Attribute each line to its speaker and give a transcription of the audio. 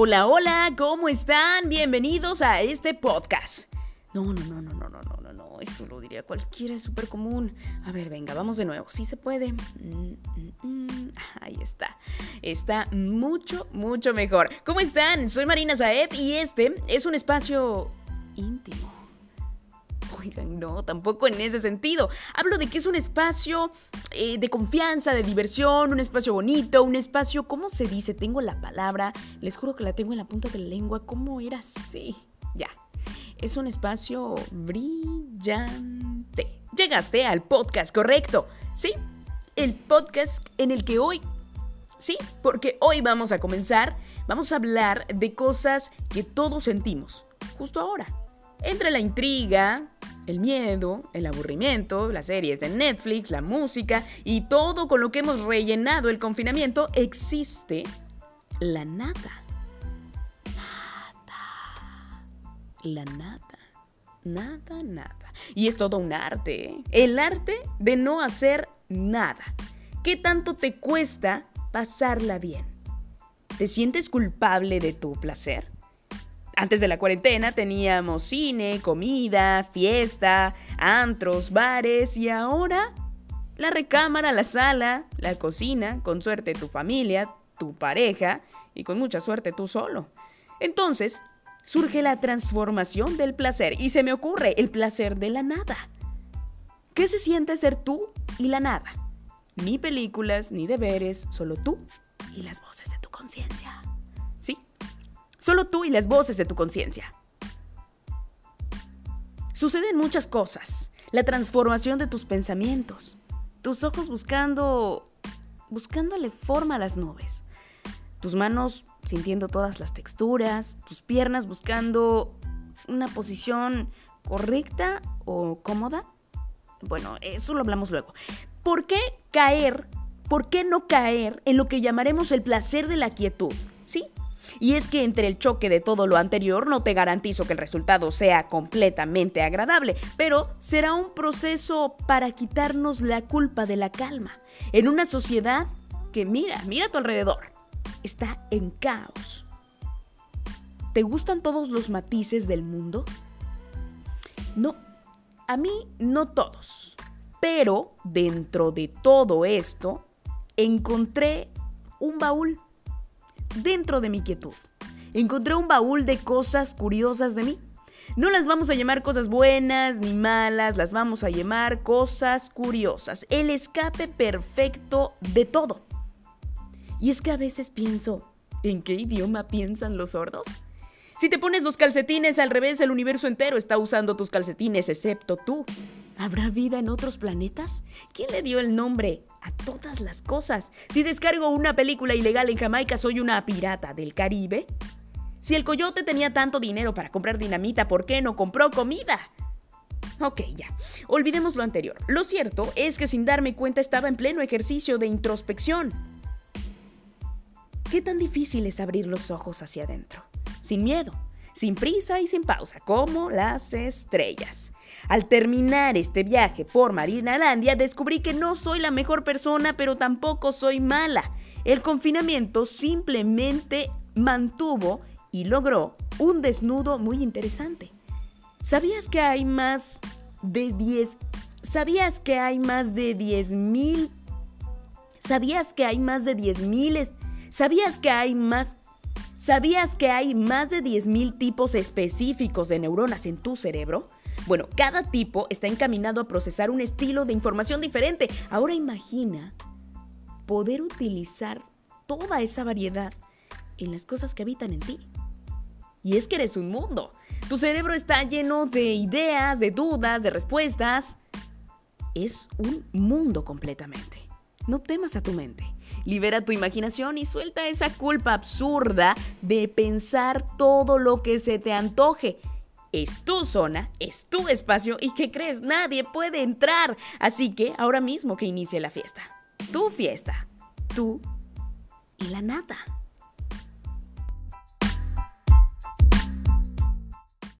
Speaker 1: Hola, hola, ¿cómo están? Bienvenidos a este podcast. No, no, no, no, no, no, no, no, no, eso lo diría cualquiera, es súper común. A ver, venga, vamos de nuevo, sí se puede. Mm, mm, mm. Ahí está, está mucho, mucho mejor. ¿Cómo están? Soy Marina Saeb y este es un espacio íntimo Oigan, no, tampoco en ese sentido. Hablo de que es un espacio eh, de confianza, de diversión, un espacio bonito, un espacio, ¿cómo se dice? Tengo la palabra, les juro que la tengo en la punta de la lengua. ¿Cómo era así? Ya. Es un espacio brillante. Llegaste al podcast, correcto. Sí, el podcast en el que hoy Sí, porque hoy vamos a comenzar, vamos a hablar de cosas que todos sentimos, justo ahora. Entre la intriga, el miedo, el aburrimiento, las series de Netflix, la música y todo con lo que hemos rellenado el confinamiento, existe la nada. Nada. La nada. Nada, nada. Y es todo un arte. ¿eh? El arte de no hacer nada. ¿Qué tanto te cuesta pasarla bien? ¿Te sientes culpable de tu placer? Antes de la cuarentena teníamos cine, comida, fiesta, antros, bares y ahora la recámara, la sala, la cocina, con suerte tu familia, tu pareja y con mucha suerte tú solo. Entonces, surge la transformación del placer y se me ocurre el placer de la nada. ¿Qué se siente ser tú y la nada? Ni películas, ni deberes, solo tú y las voces de tu conciencia. Solo tú y las voces de tu conciencia. Suceden muchas cosas. La transformación de tus pensamientos. Tus ojos buscando... buscándole forma a las nubes. Tus manos sintiendo todas las texturas. Tus piernas buscando una posición correcta o cómoda. Bueno, eso lo hablamos luego. ¿Por qué caer? ¿Por qué no caer en lo que llamaremos el placer de la quietud? ¿Sí? Y es que entre el choque de todo lo anterior no te garantizo que el resultado sea completamente agradable, pero será un proceso para quitarnos la culpa de la calma. En una sociedad que mira, mira a tu alrededor, está en caos. ¿Te gustan todos los matices del mundo? No, a mí no todos. Pero dentro de todo esto, encontré un baúl dentro de mi quietud. Encontré un baúl de cosas curiosas de mí. No las vamos a llamar cosas buenas ni malas, las vamos a llamar cosas curiosas. El escape perfecto de todo. Y es que a veces pienso, ¿en qué idioma piensan los sordos? Si te pones los calcetines al revés, el universo entero está usando tus calcetines, excepto tú. ¿Habrá vida en otros planetas? ¿Quién le dio el nombre a todas las cosas? Si descargo una película ilegal en Jamaica, soy una pirata del Caribe. Si el coyote tenía tanto dinero para comprar dinamita, ¿por qué no compró comida? Ok, ya. Olvidemos lo anterior. Lo cierto es que sin darme cuenta estaba en pleno ejercicio de introspección. ¿Qué tan difícil es abrir los ojos hacia adentro? Sin miedo, sin prisa y sin pausa, como las estrellas. Al terminar este viaje por Marinalandia, descubrí que no soy la mejor persona, pero tampoco soy mala. El confinamiento simplemente mantuvo y logró un desnudo muy interesante. ¿Sabías que hay más de 10 ¿Sabías que hay más de 10.000 ¿Sabías que hay más de 10.000 ¿Sabías que hay más ¿Sabías que hay más de 10.000 tipos específicos de neuronas en tu cerebro? Bueno, cada tipo está encaminado a procesar un estilo de información diferente. Ahora imagina poder utilizar toda esa variedad en las cosas que habitan en ti. Y es que eres un mundo. Tu cerebro está lleno de ideas, de dudas, de respuestas. Es un mundo completamente. No temas a tu mente. Libera tu imaginación y suelta esa culpa absurda de pensar todo lo que se te antoje. Es tu zona, es tu espacio y ¿qué crees? Nadie puede entrar. Así que ahora mismo que inicie la fiesta. Tu fiesta. Tú y la nada.